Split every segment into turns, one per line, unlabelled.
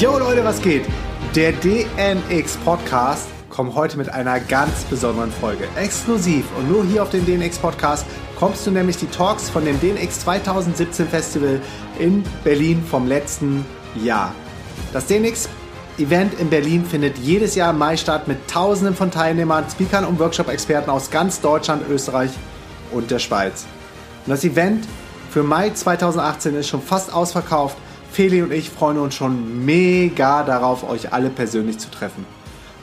Yo Leute, was geht? Der DNX Podcast kommt heute mit einer ganz besonderen Folge. Exklusiv und nur hier auf den DNX Podcast kommst du nämlich die Talks von dem DNX 2017 Festival in Berlin vom letzten Jahr. Das DNX Event in Berlin findet jedes Jahr im Mai statt mit Tausenden von Teilnehmern, Speakern und Workshop-Experten aus ganz Deutschland, Österreich und der Schweiz. Und das Event für Mai 2018 ist schon fast ausverkauft. Feli und ich freuen uns schon mega darauf, euch alle persönlich zu treffen.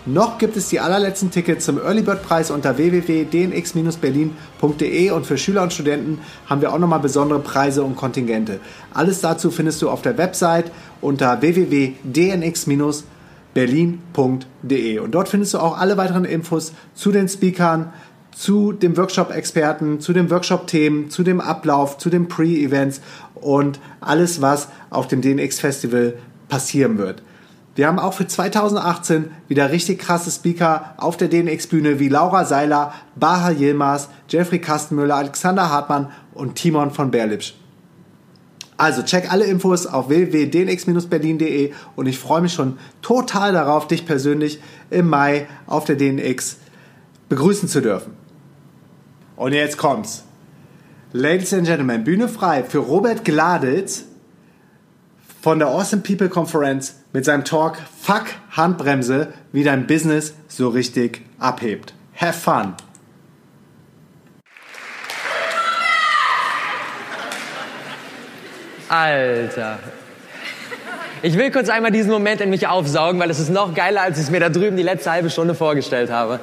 Noch gibt es die allerletzten Tickets zum Early Bird Preis unter www.dnx-berlin.de und für Schüler und Studenten haben wir auch nochmal besondere Preise und Kontingente. Alles dazu findest du auf der Website unter www.dnx-berlin.de und dort findest du auch alle weiteren Infos zu den Speakern, zu dem Workshop-Experten, zu den Workshop-Themen, zu dem Ablauf, zu den Pre-Events und alles, was auf dem DNX-Festival passieren wird. Wir haben auch für 2018 wieder richtig krasse Speaker auf der DNX-Bühne wie Laura Seiler, Baha Yilmaz, Jeffrey Kastenmüller, Alexander Hartmann und Timon von Berlipsch. Also check alle Infos auf www.dnx-berlin.de und ich freue mich schon total darauf, dich persönlich im Mai auf der DNX begrüßen zu dürfen. Und jetzt kommt's. Ladies and Gentlemen, Bühne frei für Robert Gladitz von der Awesome People Conference mit seinem Talk Fuck Handbremse, wie dein Business so richtig abhebt. Have fun!
Alter. Ich will kurz einmal diesen Moment in mich aufsaugen, weil es ist noch geiler, als ich es mir da drüben die letzte halbe Stunde vorgestellt habe.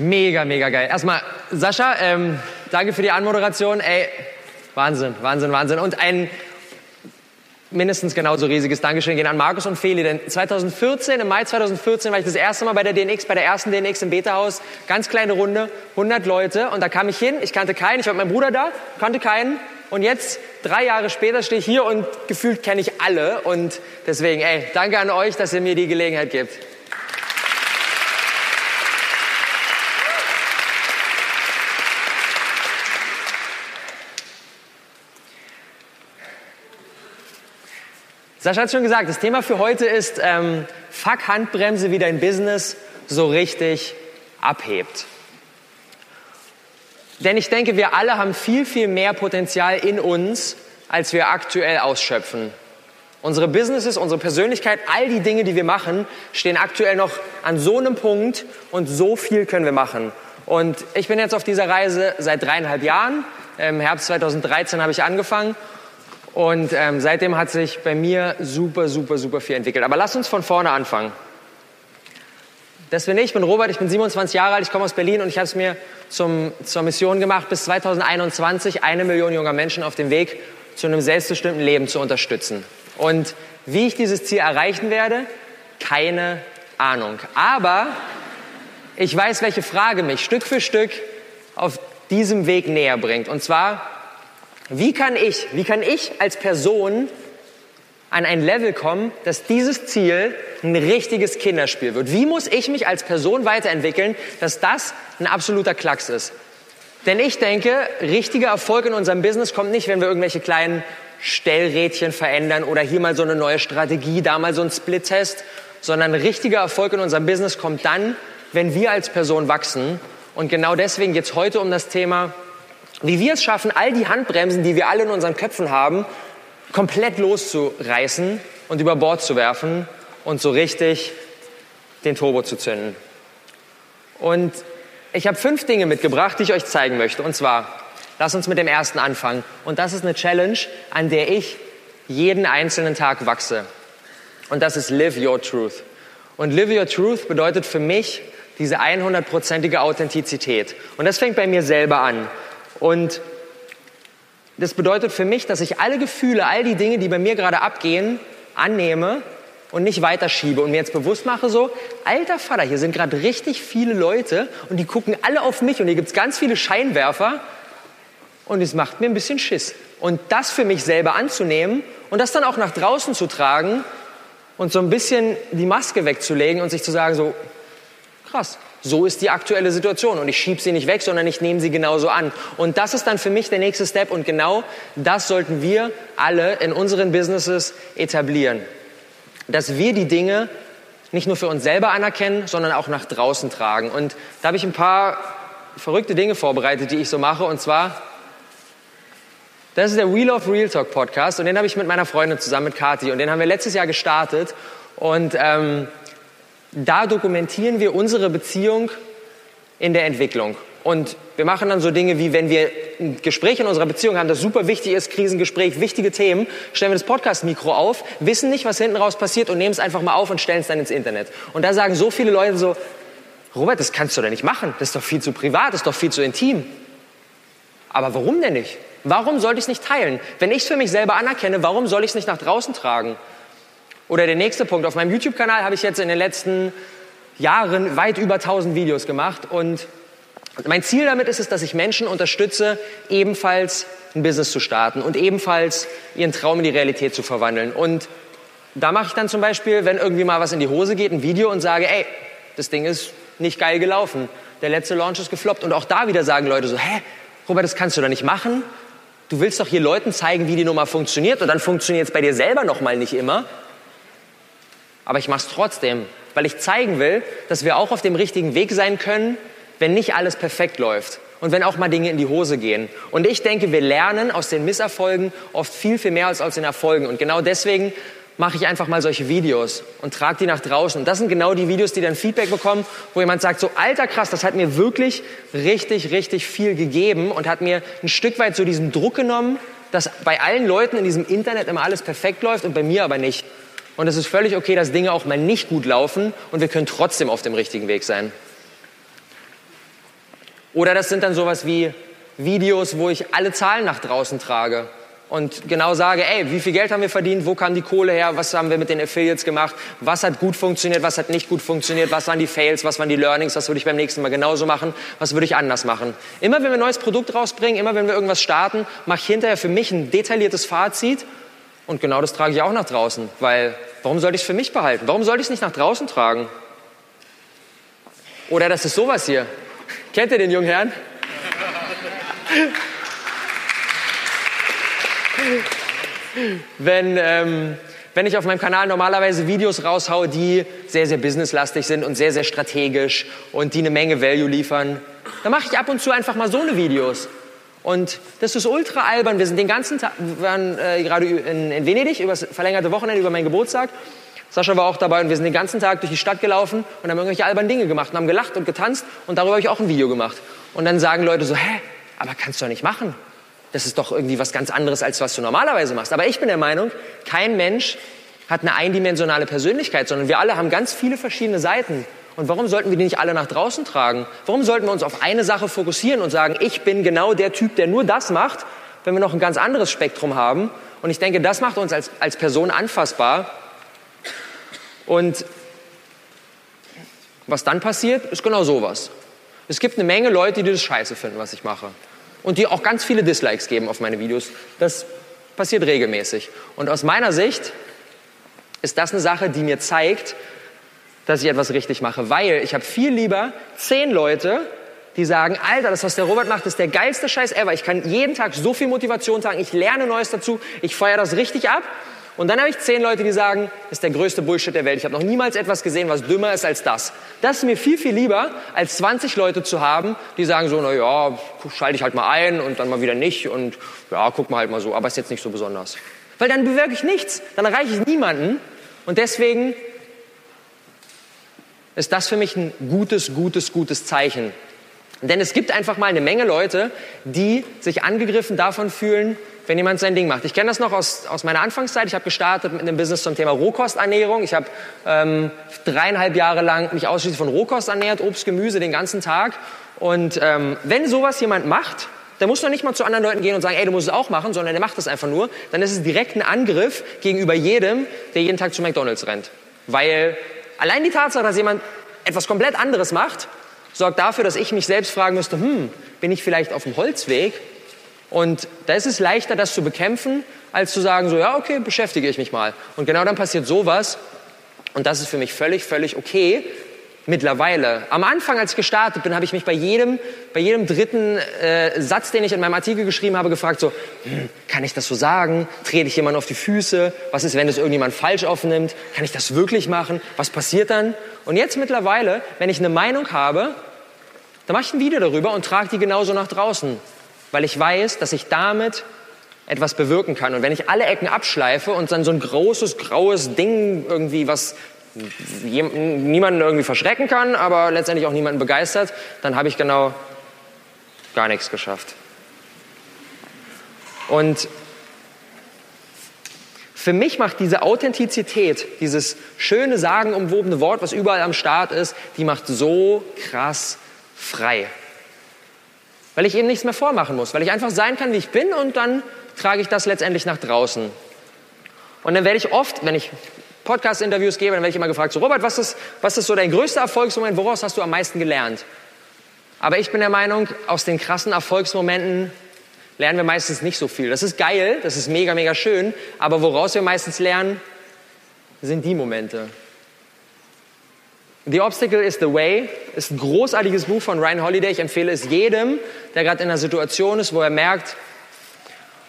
Mega, mega geil. Erstmal, Sascha, ähm, danke für die Anmoderation. Ey, Wahnsinn, Wahnsinn, Wahnsinn. Und ein mindestens genauso riesiges Dankeschön gehen an Markus und Feli, denn 2014, im Mai 2014 war ich das erste Mal bei der DNX, bei der ersten DNX im Beta-Haus, ganz kleine Runde, 100 Leute und da kam ich hin, ich kannte keinen, ich war mit meinem Bruder da, kannte keinen und jetzt, drei Jahre später, stehe ich hier und gefühlt kenne ich alle und deswegen, ey, danke an euch, dass ihr mir die Gelegenheit gibt. Sascha hat schon gesagt, das Thema für heute ist ähm, Fuck Handbremse, wie dein Business so richtig abhebt. Denn ich denke, wir alle haben viel, viel mehr Potenzial in uns, als wir aktuell ausschöpfen. Unsere Businesses, unsere Persönlichkeit, all die Dinge, die wir machen, stehen aktuell noch an so einem Punkt und so viel können wir machen. Und ich bin jetzt auf dieser Reise seit dreieinhalb Jahren. Im Herbst 2013 habe ich angefangen und ähm, seitdem hat sich bei mir super, super, super viel entwickelt. Aber lass uns von vorne anfangen. Das bin ich, ich bin Robert, ich bin 27 Jahre alt, ich komme aus Berlin und ich habe es mir zum, zur Mission gemacht, bis 2021 eine Million junger Menschen auf dem Weg zu einem selbstbestimmten Leben zu unterstützen. Und wie ich dieses Ziel erreichen werde, keine Ahnung. Aber ich weiß, welche Frage mich Stück für Stück auf diesem Weg näher bringt. Und zwar, wie kann ich, wie kann ich als Person an ein Level kommen, dass dieses Ziel ein richtiges Kinderspiel wird? Wie muss ich mich als Person weiterentwickeln, dass das ein absoluter Klacks ist? Denn ich denke, richtiger Erfolg in unserem Business kommt nicht, wenn wir irgendwelche kleinen Stellrädchen verändern oder hier mal so eine neue Strategie, da mal so ein Split-Test, sondern richtiger Erfolg in unserem Business kommt dann, wenn wir als Person wachsen. Und genau deswegen geht es heute um das Thema wie wir es schaffen, all die Handbremsen, die wir alle in unseren Köpfen haben, komplett loszureißen und über Bord zu werfen und so richtig den Turbo zu zünden. Und ich habe fünf Dinge mitgebracht, die ich euch zeigen möchte. Und zwar, lass uns mit dem ersten anfangen. Und das ist eine Challenge, an der ich jeden einzelnen Tag wachse. Und das ist Live Your Truth. Und Live Your Truth bedeutet für mich diese 100%ige Authentizität. Und das fängt bei mir selber an. Und das bedeutet für mich, dass ich alle Gefühle, all die Dinge, die bei mir gerade abgehen, annehme und nicht weiterschiebe und mir jetzt bewusst mache so, alter Vater, hier sind gerade richtig viele Leute und die gucken alle auf mich und hier gibt's ganz viele Scheinwerfer und es macht mir ein bisschen Schiss. Und das für mich selber anzunehmen und das dann auch nach draußen zu tragen und so ein bisschen die Maske wegzulegen und sich zu sagen so, krass, So ist die aktuelle Situation und ich schiebe sie nicht weg, sondern ich nehme sie genauso an. Und das ist dann für mich der nächste Step und genau das sollten wir alle in unseren Businesses etablieren. Dass wir die Dinge nicht nur für uns selber anerkennen, sondern auch nach draußen tragen. Und da habe ich ein paar verrückte Dinge vorbereitet, die ich so mache. Und zwar, das ist der Wheel of Real Talk Podcast und den habe ich mit meiner Freundin zusammen mit Kati und den haben wir letztes Jahr gestartet. Und ähm, da dokumentieren wir unsere Beziehung in der Entwicklung. Und wir machen dann so Dinge wie, wenn wir ein Gespräch in unserer Beziehung haben, das super wichtig ist, Krisengespräch, wichtige Themen, stellen wir das Podcast-Mikro auf, wissen nicht, was hinten raus passiert und nehmen es einfach mal auf und stellen es dann ins Internet. Und da sagen so viele Leute so, Robert, das kannst du doch nicht machen, das ist doch viel zu privat, das ist doch viel zu intim. Aber warum denn nicht? Warum sollte ich es nicht teilen? Wenn ich es für mich selber anerkenne, warum soll ich es nicht nach draußen tragen? Oder der nächste Punkt. Auf meinem YouTube-Kanal habe ich jetzt in den letzten Jahren weit über 1000 Videos gemacht. Und mein Ziel damit ist es, dass ich Menschen unterstütze, ebenfalls ein Business zu starten und ebenfalls ihren Traum in die Realität zu verwandeln. Und da mache ich dann zum Beispiel, wenn irgendwie mal was in die Hose geht, ein Video und sage, ey, das Ding ist nicht geil gelaufen. Der letzte Launch ist gefloppt. Und auch da wieder sagen Leute so, hä, Robert, das kannst du doch nicht machen. Du willst doch hier Leuten zeigen, wie die Nummer funktioniert und dann funktioniert es bei dir selber noch mal nicht immer aber ich mache es trotzdem, weil ich zeigen will, dass wir auch auf dem richtigen Weg sein können, wenn nicht alles perfekt läuft und wenn auch mal Dinge in die Hose gehen. Und ich denke, wir lernen aus den Misserfolgen oft viel, viel mehr als aus den Erfolgen. Und genau deswegen mache ich einfach mal solche Videos und trage die nach draußen. Und das sind genau die Videos, die dann Feedback bekommen, wo jemand sagt, so alter krass, das hat mir wirklich richtig, richtig viel gegeben und hat mir ein Stück weit so diesen Druck genommen, dass bei allen Leuten in diesem Internet immer alles perfekt läuft und bei mir aber nicht. Und es ist völlig okay, dass Dinge auch mal nicht gut laufen und wir können trotzdem auf dem richtigen Weg sein. Oder das sind dann sowas wie Videos, wo ich alle Zahlen nach draußen trage und genau sage, ey, wie viel Geld haben wir verdient, wo kam die Kohle her, was haben wir mit den Affiliates gemacht, was hat gut funktioniert, was hat nicht gut funktioniert, was waren die Fails, was waren die Learnings, was würde ich beim nächsten Mal genauso machen, was würde ich anders machen. Immer wenn wir ein neues Produkt rausbringen, immer wenn wir irgendwas starten, mache ich hinterher für mich ein detailliertes Fazit und genau das trage ich auch nach draußen, weil warum sollte ich es für mich behalten? Warum sollte ich es nicht nach draußen tragen? Oder das ist sowas hier. Kennt ihr den jungen Herrn? wenn, ähm, wenn ich auf meinem Kanal normalerweise Videos raushaue, die sehr, sehr businesslastig sind und sehr, sehr strategisch und die eine Menge Value liefern, dann mache ich ab und zu einfach mal so eine Videos. Und das ist ultra albern. Wir sind den ganzen Tag, wir waren äh, gerade in, in Venedig über das verlängerte Wochenende, über meinen Geburtstag. Sascha war auch dabei und wir sind den ganzen Tag durch die Stadt gelaufen und haben irgendwelche albernen Dinge gemacht und haben gelacht und getanzt und darüber habe ich auch ein Video gemacht. Und dann sagen Leute so, hä, aber kannst du doch nicht machen. Das ist doch irgendwie was ganz anderes, als was du normalerweise machst. Aber ich bin der Meinung, kein Mensch hat eine eindimensionale Persönlichkeit, sondern wir alle haben ganz viele verschiedene Seiten. Und warum sollten wir die nicht alle nach draußen tragen? Warum sollten wir uns auf eine Sache fokussieren und sagen, ich bin genau der Typ, der nur das macht, wenn wir noch ein ganz anderes Spektrum haben? Und ich denke, das macht uns als, als Person anfassbar. Und was dann passiert, ist genau sowas. Es gibt eine Menge Leute, die das scheiße finden, was ich mache. Und die auch ganz viele Dislikes geben auf meine Videos. Das passiert regelmäßig. Und aus meiner Sicht ist das eine Sache, die mir zeigt, dass ich etwas richtig mache, weil ich habe viel lieber zehn Leute, die sagen, Alter, das, was der Robert macht, ist der geilste Scheiß ever. Ich kann jeden Tag so viel Motivation sagen, ich lerne Neues dazu, ich feiere das richtig ab. Und dann habe ich zehn Leute, die sagen, das ist der größte Bullshit der Welt. Ich habe noch niemals etwas gesehen, was dümmer ist als das. Das ist mir viel, viel lieber, als 20 Leute zu haben, die sagen so, na ja, schalte ich halt mal ein und dann mal wieder nicht und ja, guck mal halt mal so, aber ist jetzt nicht so besonders. Weil dann bewirke ich nichts, dann erreiche ich niemanden. Und deswegen ist das für mich ein gutes, gutes, gutes Zeichen. Denn es gibt einfach mal eine Menge Leute, die sich angegriffen davon fühlen, wenn jemand sein Ding macht. Ich kenne das noch aus, aus meiner Anfangszeit. Ich habe gestartet mit einem Business zum Thema Rohkosternährung. Ich habe ähm, dreieinhalb Jahre lang mich ausschließlich von Rohkost ernährt, Obst, Gemüse den ganzen Tag. Und ähm, wenn sowas jemand macht, der muss noch nicht mal zu anderen Leuten gehen und sagen, ey, du musst es auch machen, sondern der macht das einfach nur. Dann ist es direkt ein Angriff gegenüber jedem, der jeden Tag zu McDonald's rennt. Weil Allein die Tatsache, dass jemand etwas komplett anderes macht, sorgt dafür, dass ich mich selbst fragen müsste, hm, bin ich vielleicht auf dem Holzweg? Und da ist es leichter, das zu bekämpfen, als zu sagen, so, ja, okay, beschäftige ich mich mal. Und genau dann passiert sowas. Und das ist für mich völlig, völlig okay. Mittlerweile. Am Anfang, als ich gestartet bin, habe ich mich bei jedem, bei jedem dritten äh, Satz, den ich in meinem Artikel geschrieben habe, gefragt, so, hm, kann ich das so sagen? Trete ich jemand auf die Füße? Was ist, wenn es irgendjemand falsch aufnimmt? Kann ich das wirklich machen? Was passiert dann? Und jetzt mittlerweile, wenn ich eine Meinung habe, dann mache ich ein Video darüber und trage die genauso nach draußen, weil ich weiß, dass ich damit etwas bewirken kann. Und wenn ich alle Ecken abschleife und dann so ein großes, graues Ding irgendwie, was niemanden irgendwie verschrecken kann, aber letztendlich auch niemanden begeistert, dann habe ich genau gar nichts geschafft. Und für mich macht diese Authentizität, dieses schöne, sagenumwobene Wort, was überall am Start ist, die macht so krass frei. Weil ich eben nichts mehr vormachen muss, weil ich einfach sein kann, wie ich bin und dann trage ich das letztendlich nach draußen. Und dann werde ich oft, wenn ich Podcast-Interviews gebe, dann werde ich immer gefragt, so Robert, was ist, was ist so dein größter Erfolgsmoment, woraus hast du am meisten gelernt? Aber ich bin der Meinung, aus den krassen Erfolgsmomenten lernen wir meistens nicht so viel. Das ist geil, das ist mega, mega schön, aber woraus wir meistens lernen, sind die Momente. The Obstacle is the Way ist ein großartiges Buch von Ryan Holiday. Ich empfehle es jedem, der gerade in einer Situation ist, wo er merkt,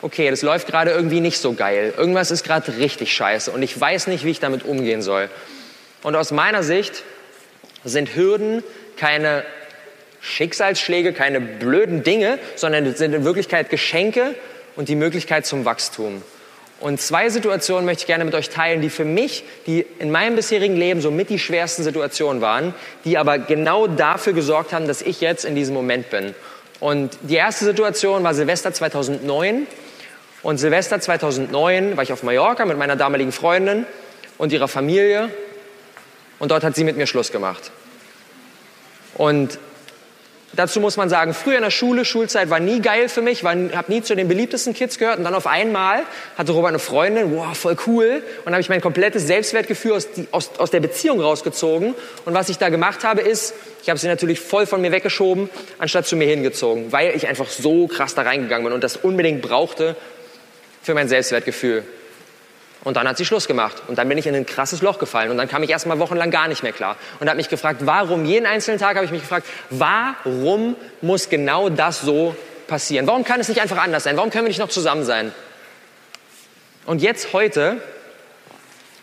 okay, das läuft gerade irgendwie nicht so geil. Irgendwas ist gerade richtig scheiße und ich weiß nicht, wie ich damit umgehen soll. Und aus meiner Sicht sind Hürden keine Schicksalsschläge, keine blöden Dinge, sondern sind in Wirklichkeit Geschenke und die Möglichkeit zum Wachstum. Und zwei Situationen möchte ich gerne mit euch teilen, die für mich, die in meinem bisherigen Leben so mit die schwersten Situationen waren, die aber genau dafür gesorgt haben, dass ich jetzt in diesem Moment bin. Und die erste Situation war Silvester 2009. Und Silvester 2009 war ich auf Mallorca mit meiner damaligen Freundin und ihrer Familie. Und dort hat sie mit mir Schluss gemacht. Und dazu muss man sagen, früher in der Schule, Schulzeit war nie geil für mich, habe nie zu den beliebtesten Kids gehört. Und dann auf einmal hatte Robert eine Freundin, wow, voll cool. Und habe ich mein komplettes Selbstwertgefühl aus, die, aus, aus der Beziehung rausgezogen. Und was ich da gemacht habe, ist, ich habe sie natürlich voll von mir weggeschoben, anstatt zu mir hingezogen, weil ich einfach so krass da reingegangen bin und das unbedingt brauchte, für mein Selbstwertgefühl. Und dann hat sie Schluss gemacht. Und dann bin ich in ein krasses Loch gefallen. Und dann kam ich erst mal wochenlang gar nicht mehr klar. Und habe mich gefragt, warum, jeden einzelnen Tag habe ich mich gefragt, warum muss genau das so passieren? Warum kann es nicht einfach anders sein? Warum können wir nicht noch zusammen sein? Und jetzt heute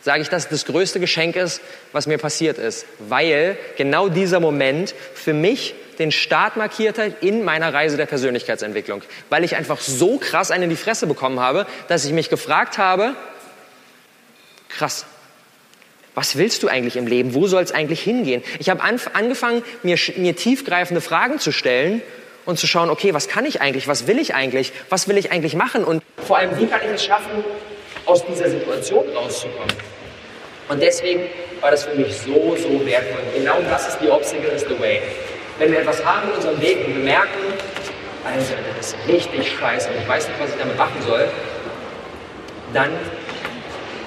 sage ich, dass das größte Geschenk ist, was mir passiert ist. Weil genau dieser Moment für mich den Start markiert hat in meiner Reise der Persönlichkeitsentwicklung. Weil ich einfach so krass einen in die Fresse bekommen habe, dass ich mich gefragt habe, krass, was willst du eigentlich im Leben? Wo soll es eigentlich hingehen? Ich habe angefangen, mir, mir tiefgreifende Fragen zu stellen und zu schauen, okay, was kann ich eigentlich? Was will ich eigentlich? Was will ich eigentlich machen? Und vor allem, wie kann ich es schaffen, aus dieser Situation rauszukommen? Und deswegen war das für mich so, so wertvoll. Genau das ist die Obstacle is the way wenn wir etwas haben in unserem Weg und wir merken, also das ist richtig scheiße und ich weiß nicht, was ich damit machen soll, dann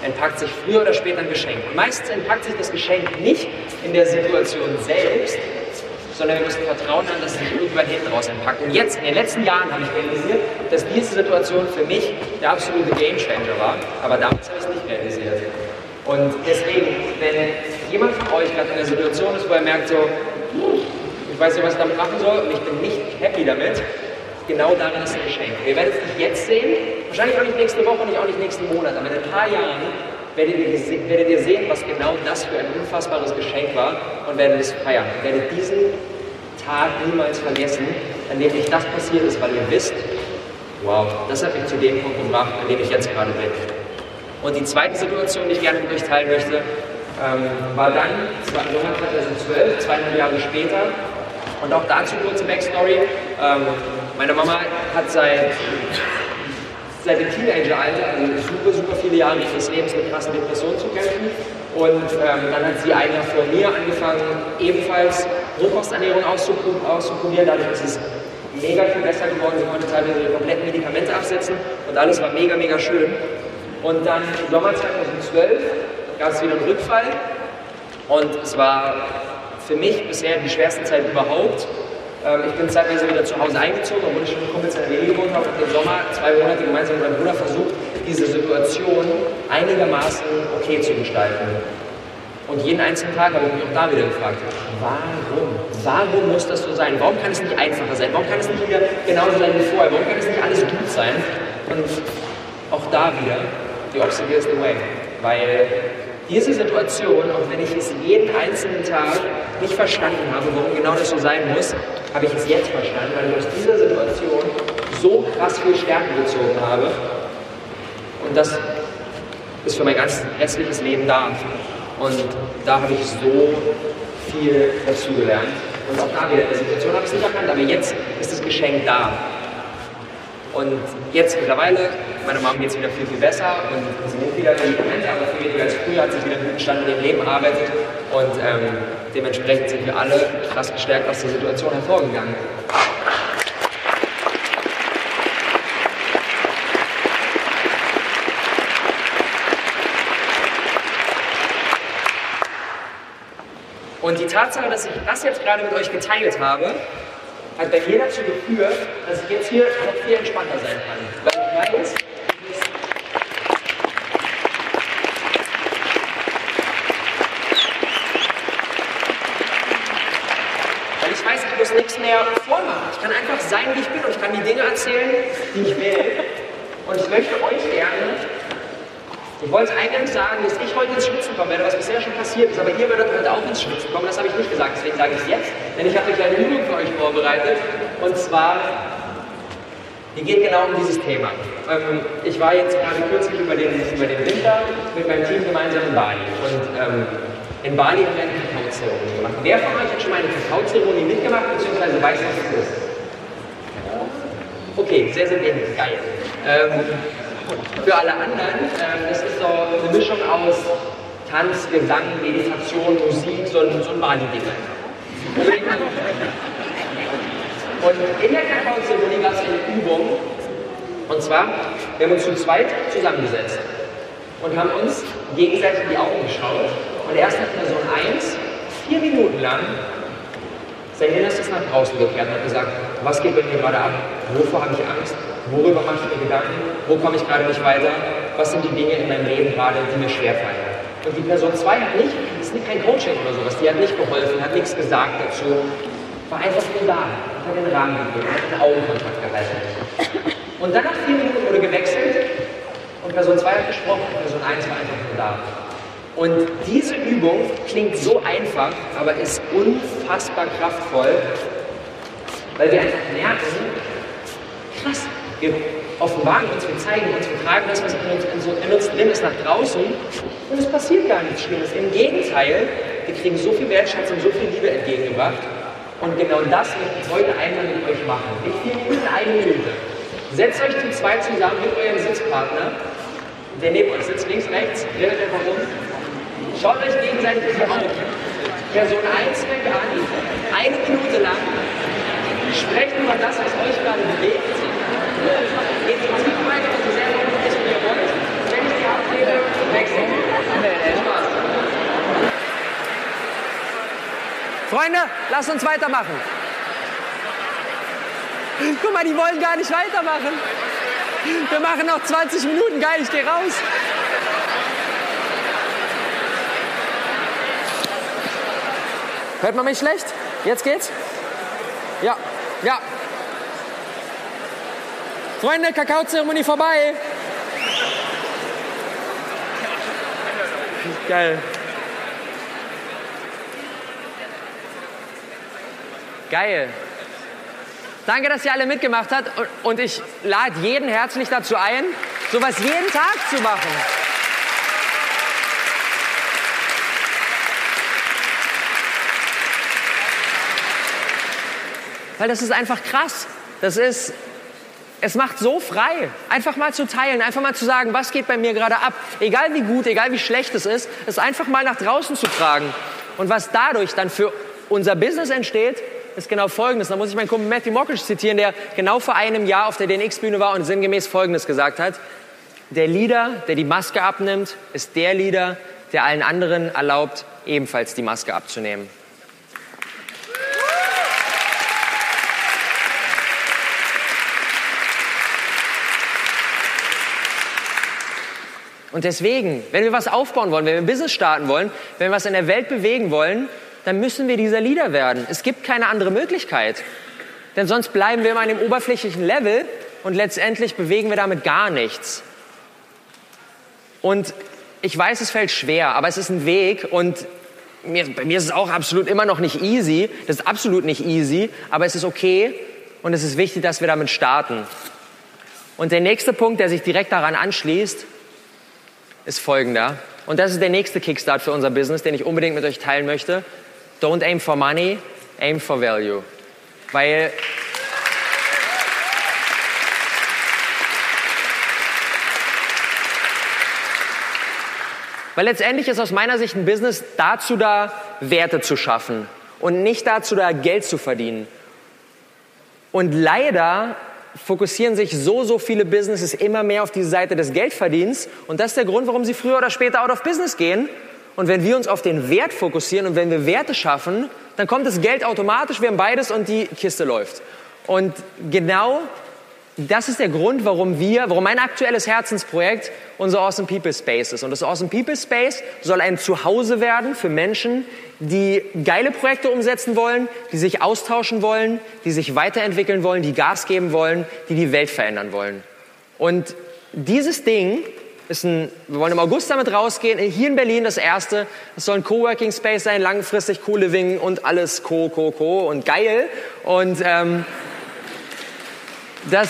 entpackt sich früher oder später ein Geschenk. Und meistens entpackt sich das Geschenk nicht in der Situation selbst, sondern wir müssen vertrauen an, dass es sich irgendwann hinten raus entpackt. Und jetzt, in den letzten Jahren, habe ich realisiert, dass diese Situation für mich der absolute Gamechanger war, aber damals habe ich es nicht realisiert. Und deswegen, wenn jemand von euch gerade in der Situation ist, wo er merkt so, weiß nicht, was ich damit machen soll und ich bin nicht happy damit. Genau darin ist ein Geschenk. Ihr werdet es nicht jetzt sehen, wahrscheinlich auch nicht nächste Woche, nicht auch nicht nächsten Monat, aber in ein paar Jahren werdet ihr, werdet ihr sehen, was genau das für ein unfassbares Geschenk war und werdet es feiern. Werdet diesen Tag niemals vergessen, an dem nicht das passiert ist, weil ihr wisst, wow, das hat mich zu dem Punkt gebracht, an dem ich jetzt gerade bin. Und die zweite Situation, die ich gerne mit euch teilen möchte, ähm, war dann, Sommer 2012, zweieinhalb Jahre später, und auch dazu kurze Backstory. Ähm, meine Mama hat seit, seit dem Teenageralter, also super, super viele Jahre ihres Lebens mit krassen Depressionen zu kämpfen. Und ähm, dann hat sie Jahr vor mir angefangen, ebenfalls Rohkosternährung auszuprobieren. Dadurch ist es mega viel besser geworden. Sie konnte teilweise ihre kompletten Medikamente absetzen und alles war mega, mega schön. Und dann im Sommer 2012 gab es wieder einen Rückfall und es war für mich bisher die schwerste Zeit überhaupt. Ähm, ich bin zeitweise wieder zu Hause eingezogen, obwohl ich schon Kumpels in der Nähe gewohnt habe und im Sommer zwei Monate gemeinsam mit meinem Bruder versucht, diese Situation einigermaßen okay zu gestalten. Und jeden einzelnen Tag habe ich mich auch da wieder gefragt, warum? Warum muss das so sein? Warum kann es nicht einfacher sein? Warum kann es nicht wieder genauso sein wie vorher? Warum kann es nicht alles gut sein? Und auch da wieder, the obstacle is the way. Weil diese Situation, auch wenn ich es jeden einzelnen Tag nicht verstanden habe, warum genau das so sein muss, habe ich es jetzt verstanden, weil ich aus dieser Situation so krass viel Stärke gezogen habe. Und das ist für mein ganzes restliches Leben da. Und da habe ich so viel dazugelernt. Und auch da wieder, in der Situation habe ich es nicht erkannt, aber jetzt ist das Geschenk da. Und jetzt mittlerweile, meiner Mama geht es wieder viel, viel besser und sie nimmt wieder Medikamente, aber viel weniger als früher, hat sich wieder guten Stand in ihrem Leben erarbeitet und ähm, dementsprechend sind wir alle krass gestärkt aus der Situation hervorgegangen. Und die Tatsache, dass ich das jetzt gerade mit euch geteilt habe, hat bei mir dazu geführt, dass ich jetzt hier noch viel entspannter sein kann. Weil ich weiß, weil ich weiß, ich muss nichts mehr vormachen. Ich kann einfach sein, wie ich bin und ich kann die Dinge erzählen, die ich will. Und ich möchte euch gerne ich wollte eingangs sagen, dass ich heute ins Schwitzen kommen werde, was bisher schon passiert ist, aber ihr werdet heute auch ins Schwitzen kommen, das habe ich nicht gesagt, deswegen sage ich es jetzt, denn ich habe eine kleine Übung für euch vorbereitet und zwar, die geht genau um dieses Thema. Ähm, ich war jetzt gerade kürzlich über den, über den Winter mit meinem Team gemeinsam in Bali und ähm, in Bali haben wir eine Kakaozeremonie gemacht. Wer von euch hat schon mal eine Kakaozeremonie mitgemacht, beziehungsweise weiß, was das ist? Okay, sehr, sehr wenig, geil. Ähm, für alle anderen, äh, das ist so eine Mischung aus Tanz, Gesang, Meditation, Musik, so ein, so ein Mali-Ding. Und in der Kakao-Zeremonie gab es eine Übung. Und zwar, wir haben uns zu zweit zusammengesetzt und haben uns gegenseitig in die Augen geschaut. Und erst hat Person 1 vier Minuten lang sein Innerstes nach draußen gekehrt und hat gesagt, was geht bei mir gerade ab? Wovor habe ich Angst? Worüber mache ich mir Gedanken? Wo komme ich gerade nicht weiter? Was sind die Dinge in meinem Leben gerade, die mir schwerfallen? Und die Person 2 hat nicht, das ist kein Coaching oder sowas, die hat nicht geholfen, hat nichts gesagt dazu, war einfach nur da, hat den Rahmen gegeben, hat den Augenkontakt gehalten. Und dann nach vier Minuten wurde gewechselt und Person 2 hat gesprochen und Person 1 war einfach nur da. Und diese Übung klingt so einfach, aber ist unfassbar kraftvoll, weil wir einfach merken, krass, wir offenbaren uns, wir zeigen uns, wir tragen das, was in uns, in uns drin ist, nach draußen und es passiert gar nichts Schlimmes. Im Gegenteil, wir kriegen so viel Wertschätzung, so viel Liebe entgegengebracht und genau das möchte ich heute einmal mit euch machen. Nicht vier Minuten, eine Minute. Setzt euch die zwei zusammen mit eurem Sitzpartner, der neben euch sitzt, links, rechts, redet einfach rum. Schaut euch gegenseitig in die Augen. Person 1 fängt an, eine Minute lang, sprecht über das, was euch gerade bewegt
Freunde, lasst uns weitermachen. Guck mal, die wollen gar nicht weitermachen. Wir machen noch 20 Minuten. Geil, ich gehe raus. Hört man mich schlecht? Jetzt geht's? Ja, ja, Freunde, Kakaozeremonie vorbei. Geil. Geil. Danke, dass ihr alle mitgemacht habt und ich lade jeden herzlich dazu ein, sowas jeden Tag zu machen. Weil das ist einfach krass. Das ist es macht so frei, einfach mal zu teilen, einfach mal zu sagen, was geht bei mir gerade ab. Egal wie gut, egal wie schlecht es ist, es einfach mal nach draußen zu tragen. Und was dadurch dann für unser Business entsteht, ist genau Folgendes. Da muss ich meinen Kumpel Matthew Mockish zitieren, der genau vor einem Jahr auf der DNX-Bühne war und sinngemäß Folgendes gesagt hat. Der Leader, der die Maske abnimmt, ist der Leader, der allen anderen erlaubt, ebenfalls die Maske abzunehmen.
Und deswegen, wenn wir was aufbauen wollen, wenn wir ein Business starten wollen, wenn wir was in der Welt bewegen wollen, dann müssen wir dieser Leader werden. Es gibt keine andere Möglichkeit. Denn sonst bleiben wir immer an dem oberflächlichen Level und letztendlich bewegen wir damit gar nichts. Und ich weiß, es fällt schwer, aber es ist ein Weg und mir, bei mir ist es auch absolut immer noch nicht easy. Das ist absolut nicht easy, aber es ist okay und es ist wichtig, dass wir damit starten. Und der nächste Punkt, der sich direkt daran anschließt, ist folgender. Und das ist der nächste Kickstart für unser Business, den ich unbedingt mit euch teilen möchte. Don't aim for money, aim for value. Weil Weil letztendlich ist aus meiner Sicht ein Business dazu da, Werte zu schaffen und nicht dazu da, Geld zu verdienen. Und leider fokussieren sich so, so viele Businesses immer mehr auf die Seite des Geldverdienens. Und das ist der Grund, warum sie früher oder später out of business gehen. Und wenn wir uns auf den Wert fokussieren und wenn wir Werte schaffen, dann kommt das Geld automatisch, wir haben beides und die Kiste läuft. Und genau das ist der Grund, warum wir, warum mein aktuelles Herzensprojekt unser Awesome People Space ist. Und das Awesome People Space soll ein Zuhause werden für Menschen, die geile Projekte umsetzen wollen, die sich austauschen wollen, die sich weiterentwickeln wollen, die Gas geben wollen, die die Welt verändern wollen. Und dieses Ding ist ein, wir wollen im August damit rausgehen, hier in Berlin das erste. Es soll ein Coworking Space sein, langfristig Co-Living und alles Co, Co, Co und geil. Und ähm, das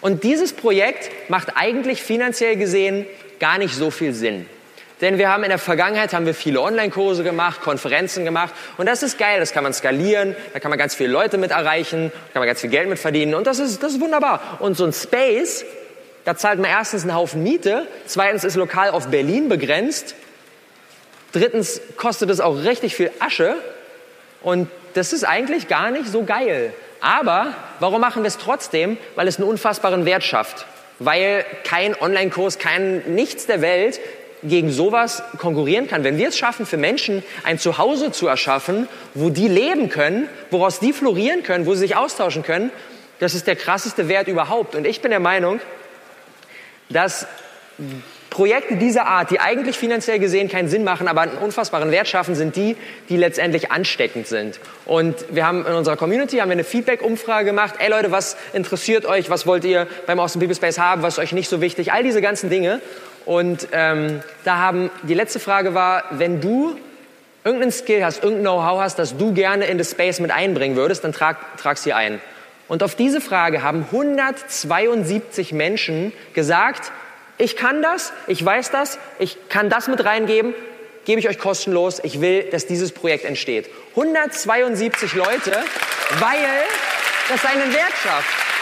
und dieses Projekt macht eigentlich finanziell gesehen gar nicht so viel Sinn. Denn wir haben in der Vergangenheit haben wir viele Online-Kurse gemacht, Konferenzen gemacht und das ist geil, das kann man skalieren, da kann man ganz viele Leute mit erreichen, da kann man ganz viel Geld mit verdienen und das ist, das ist wunderbar. Und so ein Space, da zahlt man erstens einen Haufen Miete, zweitens ist lokal auf Berlin begrenzt, drittens kostet es auch richtig viel Asche und das ist eigentlich gar nicht so geil. Aber warum machen wir es trotzdem? Weil es einen unfassbaren Wert schafft. Weil kein Online-Kurs, kein nichts der Welt gegen sowas konkurrieren kann. Wenn wir es schaffen, für Menschen ein Zuhause zu erschaffen, wo die leben können, woraus die florieren können, wo sie sich austauschen können, das ist der krasseste Wert überhaupt. Und ich bin der Meinung, dass Projekte dieser Art, die eigentlich finanziell gesehen keinen Sinn machen, aber einen unfassbaren Wert schaffen, sind die, die letztendlich ansteckend sind. Und wir haben in unserer Community haben wir eine Feedback-Umfrage gemacht. Ey Leute, was interessiert euch? Was wollt ihr beim Austin People Space haben? Was ist euch nicht so wichtig? All diese ganzen Dinge. Und ähm, da haben die letzte Frage war, wenn du irgendeinen Skill hast, irgendein Know-how hast, das du gerne in das Space mit einbringen würdest, dann trag, trag's hier ein. Und auf diese Frage haben 172 Menschen gesagt, ich kann das, ich weiß das, ich kann das mit reingeben, gebe ich euch kostenlos. Ich will, dass dieses Projekt entsteht. 172 Leute, weil das einen Wert schafft.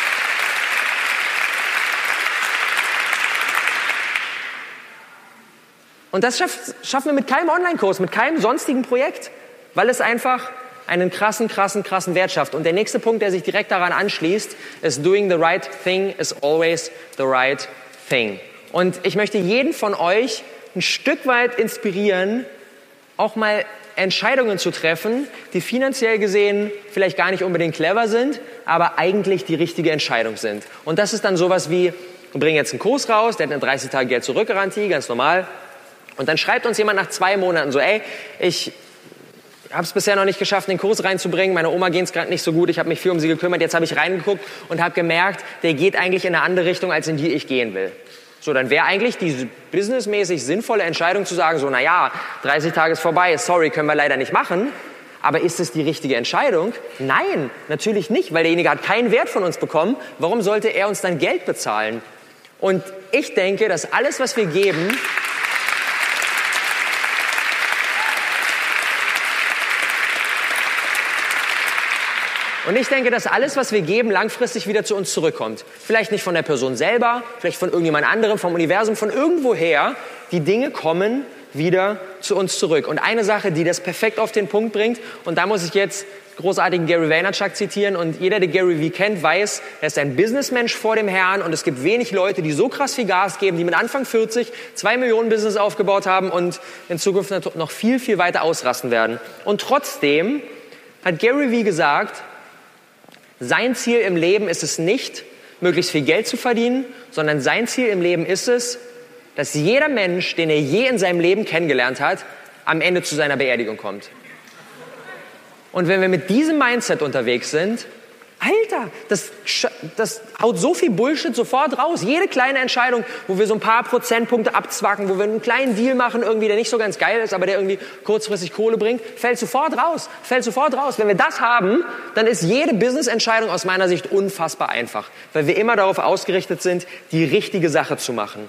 Und das schaffen wir mit keinem Online-Kurs, mit keinem sonstigen Projekt, weil es einfach einen krassen, krassen, krassen Wert schafft. Und der nächste Punkt, der sich direkt daran anschließt, ist doing the right thing is always the right thing. Und ich möchte jeden von euch ein Stück weit inspirieren, auch mal Entscheidungen zu treffen, die finanziell gesehen vielleicht gar nicht unbedingt clever sind, aber eigentlich die richtige Entscheidung sind. Und das ist dann sowas wie, wir bringen jetzt einen Kurs raus, der hat eine 30 Tage Geld zurückgarantie, ganz normal. Und dann schreibt uns jemand nach zwei Monaten so, ey, ich habe es bisher noch nicht geschafft, den Kurs reinzubringen. Meine Oma geht es gerade nicht so gut. Ich habe mich viel um sie gekümmert. Jetzt habe ich reingeguckt und habe gemerkt, der geht eigentlich in eine andere Richtung, als in die ich gehen will. So, dann wäre eigentlich die businessmäßig sinnvolle Entscheidung zu sagen, so, na ja, 30 Tage ist vorbei, sorry, können wir leider nicht machen. Aber ist es die richtige Entscheidung? Nein, natürlich nicht, weil derjenige hat keinen Wert von uns bekommen. Warum sollte er uns dann Geld bezahlen? Und ich denke, dass alles, was wir geben, Und ich denke, dass alles, was wir geben, langfristig wieder zu uns zurückkommt. Vielleicht nicht von der Person selber, vielleicht von irgendjemand anderem, vom Universum, von irgendwoher. Die Dinge kommen wieder zu uns zurück. Und eine Sache, die das perfekt auf den Punkt bringt, und da muss ich jetzt großartigen Gary Vaynerchuk zitieren und jeder, der Gary V kennt, weiß, er ist ein Businessmensch vor dem Herrn und es gibt wenig Leute, die so krass viel Gas geben, die mit Anfang 40 zwei Millionen Business aufgebaut haben und in Zukunft noch viel, viel weiter ausrasten werden. Und trotzdem hat Gary V gesagt, sein Ziel im Leben ist es nicht, möglichst viel Geld zu verdienen, sondern sein Ziel im Leben ist es, dass jeder Mensch, den er je in seinem Leben kennengelernt hat, am Ende zu seiner Beerdigung kommt. Und wenn wir mit diesem Mindset unterwegs sind, Alter, das, das haut so viel Bullshit sofort raus. Jede kleine Entscheidung, wo wir so ein paar Prozentpunkte abzwacken, wo wir einen kleinen Deal machen, irgendwie, der nicht so ganz geil ist, aber der irgendwie kurzfristig Kohle bringt, fällt sofort raus. Fällt sofort raus. Wenn wir das haben, dann ist jede Business-Entscheidung aus meiner Sicht unfassbar einfach, weil wir immer darauf ausgerichtet sind, die richtige Sache zu machen.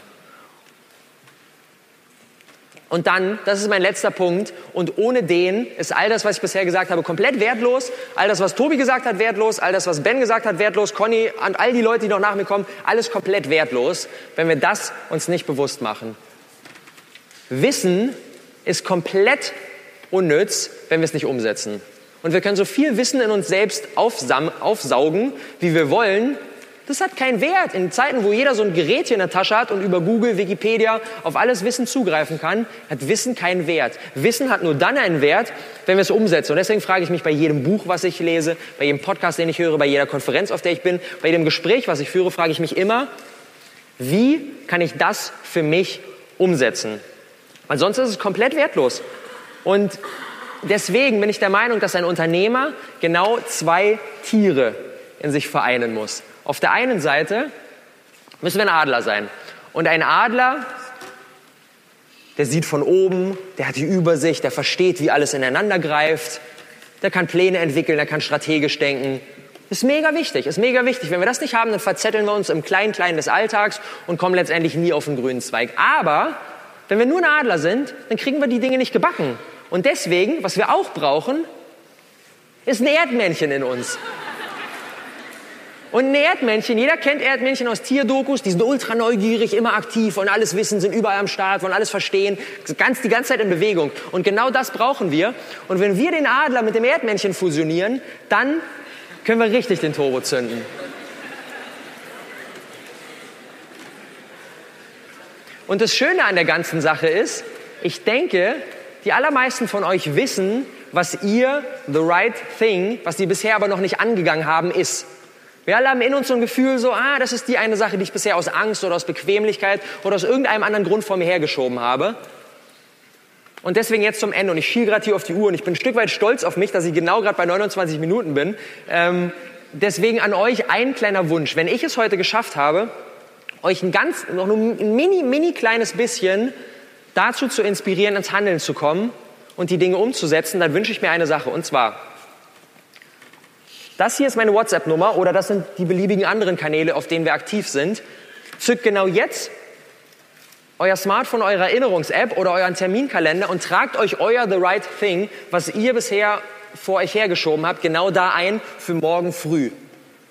Und dann, das ist mein letzter Punkt, und ohne den ist all das, was ich bisher gesagt habe, komplett wertlos. All das, was Tobi gesagt hat, wertlos. All das, was Ben gesagt hat, wertlos. Conny und all die Leute, die noch nach mir kommen, alles komplett wertlos, wenn wir das uns nicht bewusst machen. Wissen ist komplett unnütz, wenn wir es nicht umsetzen. Und wir können so viel Wissen in uns selbst aufsaugen, wie wir wollen, das hat keinen Wert. In Zeiten, wo jeder so ein Gerät hier in der Tasche hat und über Google, Wikipedia auf alles Wissen zugreifen kann, hat Wissen keinen Wert. Wissen hat nur dann einen Wert, wenn wir es umsetzen. Und deswegen frage ich mich bei jedem Buch, was ich lese, bei jedem Podcast, den ich höre, bei jeder Konferenz, auf der ich bin, bei jedem Gespräch, was ich führe, frage ich mich immer, wie kann ich das für mich umsetzen? Weil sonst ist es komplett wertlos. Und deswegen bin ich der Meinung, dass ein Unternehmer genau zwei Tiere in sich vereinen muss. Auf der einen Seite müssen wir ein Adler sein. Und ein Adler, der sieht von oben, der hat die Übersicht, der versteht, wie alles ineinander greift, der kann Pläne entwickeln, der kann strategisch denken. Ist mega wichtig, ist mega wichtig. Wenn wir das nicht haben, dann verzetteln wir uns im Klein-Klein des Alltags und kommen letztendlich nie auf den grünen Zweig. Aber wenn wir nur ein Adler sind, dann kriegen wir die Dinge nicht gebacken. Und deswegen, was wir auch brauchen, ist ein Erdmännchen in uns. Und ein Erdmännchen, jeder kennt Erdmännchen aus Tierdokus, die sind ultra neugierig, immer aktiv und alles wissen, sind überall am Start, wollen alles verstehen, ganz, die ganze Zeit in Bewegung. Und genau das brauchen wir. Und wenn wir den Adler mit dem Erdmännchen fusionieren, dann können wir richtig den Turbo zünden. Und das Schöne an der ganzen Sache ist, ich denke, die allermeisten von euch wissen, was ihr the right thing, was sie bisher aber noch nicht angegangen haben, ist. Wir alle haben in uns so ein Gefühl, so, ah, das ist die eine Sache, die ich bisher aus Angst oder aus Bequemlichkeit oder aus irgendeinem anderen Grund vor mir hergeschoben habe. Und deswegen jetzt zum Ende. Und ich schiel gerade hier auf die Uhr und ich bin ein Stück weit stolz auf mich, dass ich genau gerade bei 29 Minuten bin. Ähm, deswegen an euch ein kleiner Wunsch. Wenn ich es heute geschafft habe, euch ein ganz, noch ein mini, mini kleines bisschen dazu zu inspirieren, ins Handeln zu kommen und die Dinge umzusetzen, dann wünsche ich mir eine Sache. Und zwar, das hier ist meine WhatsApp-Nummer oder das sind die beliebigen anderen Kanäle, auf denen wir aktiv sind. Zückt genau jetzt euer Smartphone, eure Erinnerungs-App oder euren Terminkalender und tragt euch euer The Right Thing, was ihr bisher vor euch hergeschoben habt, genau da ein für morgen früh.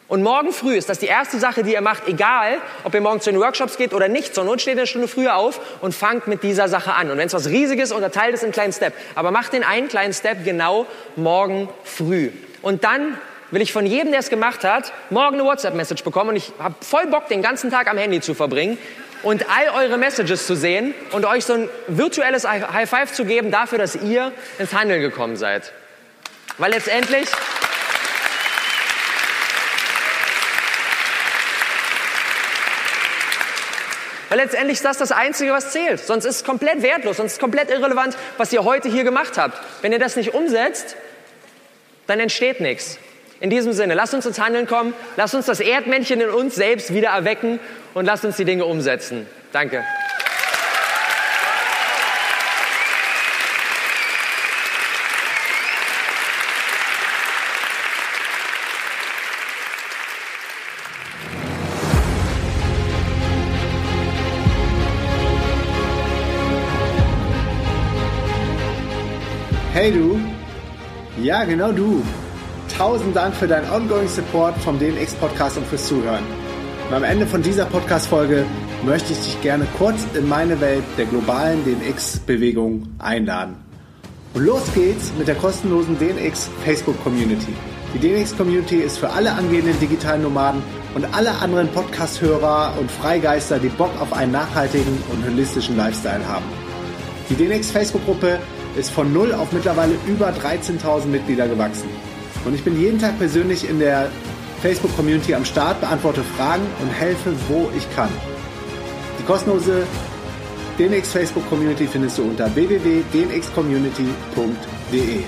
Und morgen früh ist das die erste Sache, die ihr macht, egal, ob ihr morgen zu den Workshops geht oder nicht. Not steht eine Stunde früher auf und fangt mit dieser Sache an. Und wenn es was Riesiges, unterteilt es in einen kleinen Step. Aber macht den einen kleinen Step genau morgen früh. Und dann will ich von jedem, der es gemacht hat, morgen eine WhatsApp-Message bekommen und ich habe voll Bock, den ganzen Tag am Handy zu verbringen und all eure Messages zu sehen und euch so ein virtuelles High Five zu geben dafür, dass ihr ins Handeln gekommen seid. Weil letztendlich... Weil letztendlich ist das das Einzige, was zählt. Sonst ist es komplett wertlos, sonst ist es komplett irrelevant, was ihr heute hier gemacht habt. Wenn ihr das nicht umsetzt, dann entsteht nichts. In diesem Sinne, lasst uns ins Handeln kommen, lasst uns das Erdmännchen in uns selbst wieder erwecken und lasst uns die Dinge umsetzen. Danke.
Hey du, ja genau du. Tausend Dank für deinen ongoing Support vom DNX Podcast und fürs Zuhören. Und am Ende von dieser Podcast-Folge möchte ich dich gerne kurz in meine Welt der globalen DNX-Bewegung einladen. Und los geht's mit der kostenlosen DNX Facebook Community. Die DNX Community ist für alle angehenden digitalen Nomaden und alle anderen Podcast-Hörer und Freigeister, die Bock auf einen nachhaltigen und holistischen Lifestyle haben. Die DNX Facebook-Gruppe ist von null auf mittlerweile über 13.000 Mitglieder gewachsen. Und ich bin jeden Tag persönlich in der Facebook-Community am Start, beantworte Fragen und helfe, wo ich kann. Die kostenlose DNX Facebook-Community findest du unter www.dnxcommunity.de.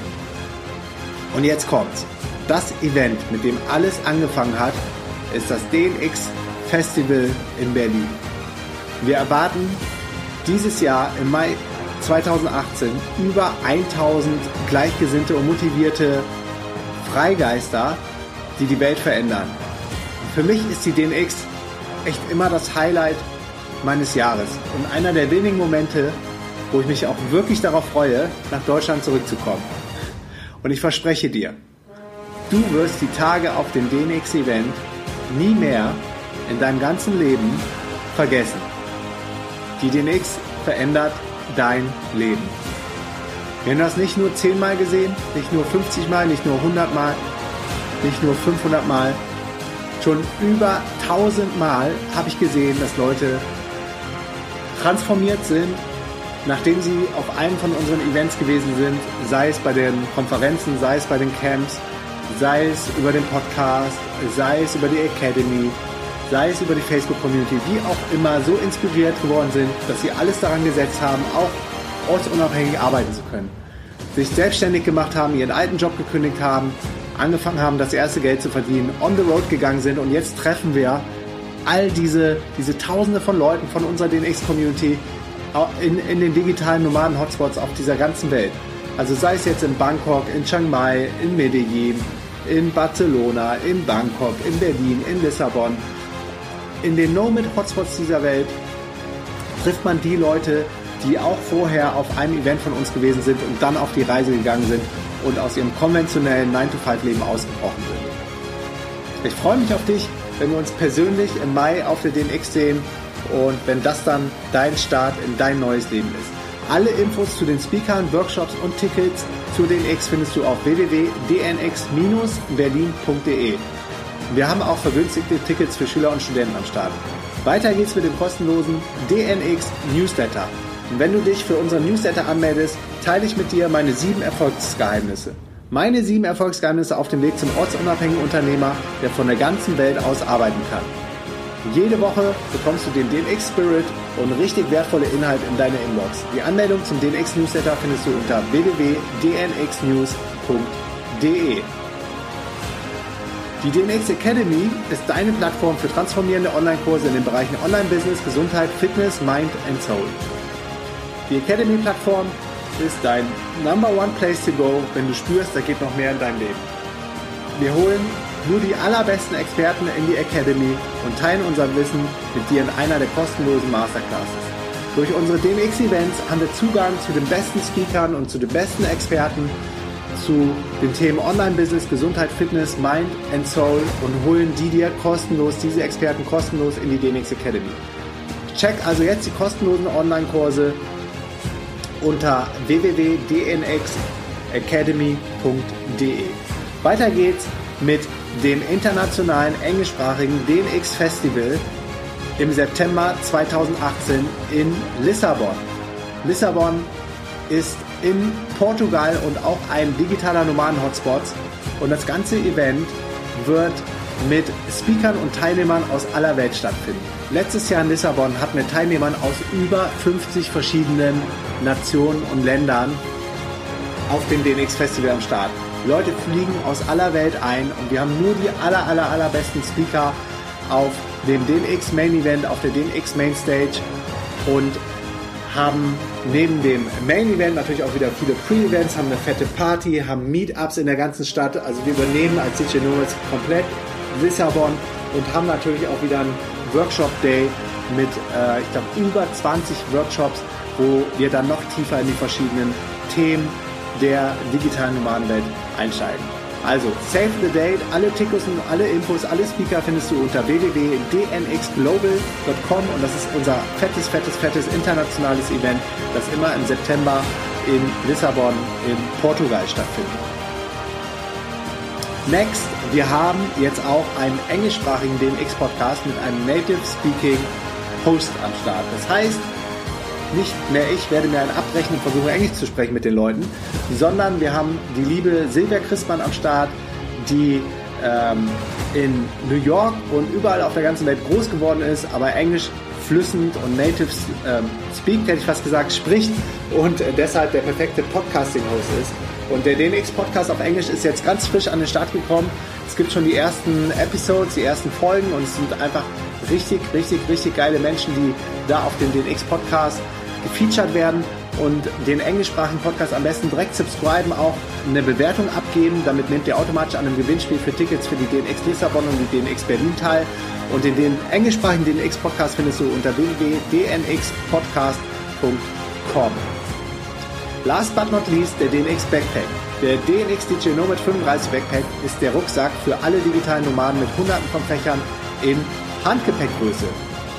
Und jetzt kommt's. Das Event, mit dem alles angefangen hat, ist das DNX Festival in Berlin. Wir erwarten dieses Jahr im Mai 2018 über 1000 gleichgesinnte und motivierte Freigeister, die die Welt verändern. Für mich ist die DNX echt immer das Highlight meines Jahres und einer der wenigen Momente, wo ich mich auch wirklich darauf freue, nach Deutschland zurückzukommen. Und ich verspreche dir, du wirst die Tage auf dem DNX-Event nie mehr in deinem ganzen Leben vergessen. Die DNX verändert dein Leben. Wir haben das nicht nur 10 Mal gesehen, nicht nur 50 Mal, nicht nur 100 Mal, nicht nur 500 Mal. Schon über 1000 Mal habe ich gesehen, dass Leute transformiert sind, nachdem sie auf einem von unseren Events gewesen sind, sei es bei den Konferenzen, sei es bei den Camps, sei es über den Podcast, sei es über die Academy, sei es über die Facebook-Community, wie auch immer, so inspiriert geworden sind, dass sie alles daran gesetzt haben, auch ortsunabhängig arbeiten zu können. Sich selbstständig gemacht haben, ihren alten Job gekündigt haben, angefangen haben, das erste Geld zu verdienen, on the road gegangen sind und jetzt treffen wir all diese, diese Tausende von Leuten von unserer DNX-Community in, in den digitalen Nomaden-Hotspots auf dieser ganzen Welt. Also sei es jetzt in Bangkok, in Chiang Mai, in Medellin, in Barcelona, in Bangkok, in Berlin, in Lissabon, in den Nomad-Hotspots dieser Welt trifft man die Leute, die auch vorher auf einem Event von uns gewesen sind und dann auf die Reise gegangen sind und aus ihrem konventionellen 9-to-5-Leben ausgebrochen sind. Ich freue mich auf dich, wenn wir uns persönlich im Mai auf der DNX sehen und wenn das dann dein Start in dein neues Leben ist. Alle Infos zu den Speakern, Workshops und Tickets zu DNX findest du auf www.dnx-berlin.de. Wir haben auch vergünstigte Tickets für Schüler und Studenten am Start. Weiter geht's mit dem kostenlosen DNX Newsletter. Und wenn du dich für unseren Newsletter anmeldest, teile ich mit dir meine sieben Erfolgsgeheimnisse. Meine sieben Erfolgsgeheimnisse auf dem Weg zum ortsunabhängigen Unternehmer, der von der ganzen Welt aus arbeiten kann. Jede Woche bekommst du den DNX Spirit und richtig wertvolle Inhalte in deine Inbox. Die Anmeldung zum DNX Newsletter findest du unter www.dnxnews.de. Die DNX Academy ist deine Plattform für transformierende Online-Kurse in den Bereichen Online-Business, Gesundheit, Fitness, Mind and Soul. Die Academy-Plattform ist dein Number One Place to go, wenn du spürst, da geht noch mehr in deinem Leben. Wir holen nur die allerbesten Experten in die Academy und teilen unser Wissen mit dir in einer der kostenlosen Masterclasses. Durch unsere DNX-Events haben wir Zugang zu den besten Speakern und zu den besten Experten zu den Themen Online-Business, Gesundheit, Fitness, Mind and Soul und holen die dir kostenlos, diese Experten kostenlos in die DNX Academy. Check also jetzt die kostenlosen Online-Kurse unter www.dnxacademy.de. Weiter geht's mit dem internationalen englischsprachigen DNX Festival im September 2018 in Lissabon. Lissabon ist in Portugal und auch ein digitaler Nomaden-Hotspot. Und das ganze Event wird mit Speakern und Teilnehmern aus aller Welt stattfinden. Letztes Jahr in Lissabon hatten wir Teilnehmern aus über 50 verschiedenen Nationen und Ländern auf dem DNX Festival am Start. Leute fliegen aus aller Welt ein und wir haben nur die aller, aller, allerbesten Speaker auf dem DNX Main Event, auf der DNX Main Stage und haben neben dem Main Event natürlich auch wieder viele Pre-Events, haben eine fette Party, haben Meetups in der ganzen Stadt. Also wir übernehmen als DJ Nomads komplett Lissabon und haben natürlich auch wieder einen Workshop Day mit, äh, ich glaube, über 20 Workshops, wo wir dann noch tiefer in die verschiedenen Themen der digitalen Nomadenwelt einsteigen. Also, save the date, alle Tickets und alle Infos, alle Speaker findest du unter www.dnxglobal.com und das ist unser fettes, fettes, fettes internationales Event, das immer im September in Lissabon in Portugal stattfindet. Next, wir haben jetzt auch einen englischsprachigen DNX-Podcast mit einem Native Speaking Host am Start. Das heißt, nicht mehr ich werde mir einen abbrechen und versuche Englisch zu sprechen mit den Leuten, sondern wir haben die liebe Silvia Christmann am Start, die ähm, in New York und überall auf der ganzen Welt groß geworden ist, aber Englisch flüssend und native ähm, speak, hätte ich fast gesagt, spricht und äh, deshalb der perfekte Podcasting-Host ist. Und der DNX-Podcast auf Englisch ist jetzt ganz frisch an den Start gekommen. Es gibt schon die ersten Episodes, die ersten Folgen und es sind einfach richtig, richtig, richtig geile Menschen, die da auf dem DNX-Podcast gefeatured werden und den englischsprachigen Podcast am besten direkt subscriben, auch eine Bewertung abgeben. Damit nehmt ihr automatisch an einem Gewinnspiel für Tickets für die DNX Lissabon und die DNX Berlin teil. Und den, den englischsprachigen DNX Podcast findest du unter www.dnxpodcast.com. Last but not least der DNX Backpack. Der DNX DJ Nomad 35 Backpack ist der Rucksack für alle digitalen Nomaden mit hunderten von Fächern in Handgepäckgröße.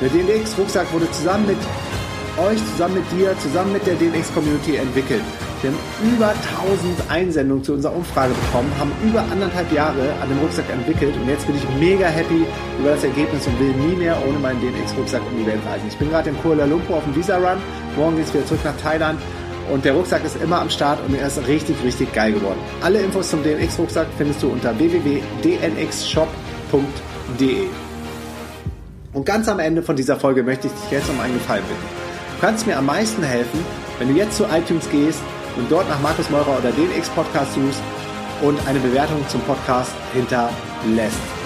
Der DNX Rucksack wurde zusammen mit euch, zusammen mit dir, zusammen mit der DNX Community entwickelt. Wir haben über 1000 Einsendungen zu unserer Umfrage bekommen, haben über anderthalb Jahre an dem Rucksack entwickelt und jetzt bin ich mega happy über das Ergebnis und will nie mehr ohne meinen DNX-Rucksack um die Welt reisen. Ich bin gerade in Kuala Lumpur auf dem Visa-Run, morgen geht es wieder zurück nach Thailand und der Rucksack ist immer am Start und er ist richtig, richtig geil geworden. Alle Infos zum DNX-Rucksack findest du unter www.dnxshop.de. Und ganz am Ende von dieser Folge möchte ich dich jetzt um einen Gefallen bitten. Du kannst mir am meisten helfen, wenn du jetzt zu iTunes gehst und dort nach Markus Meurer oder den X-Podcast suchst und eine Bewertung zum Podcast hinterlässt.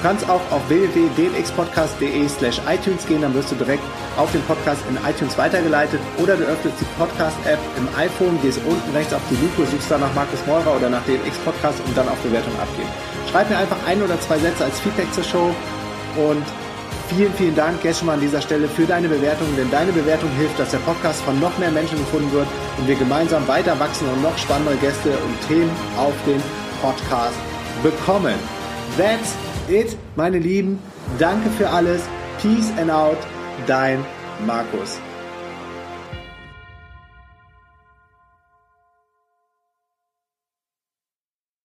Du kannst auch auf www.dnxpodcast.de slash iTunes gehen, dann wirst du direkt auf den Podcast in iTunes weitergeleitet oder du öffnest die Podcast-App im iPhone, gehst unten rechts auf die Lupe, suchst dann nach Markus Meurer oder nach DNX Podcast und dann auf Bewertung abgeben. Schreib mir einfach ein oder zwei Sätze als Feedback zur Show und Vielen, vielen Dank jetzt schon mal an dieser Stelle für deine Bewertung, denn deine Bewertung hilft, dass der Podcast von noch mehr Menschen gefunden wird und wir gemeinsam weiter wachsen und noch spannendere Gäste und Themen auf den Podcast bekommen. That's it, meine Lieben. Danke für alles. Peace and out. Dein Markus.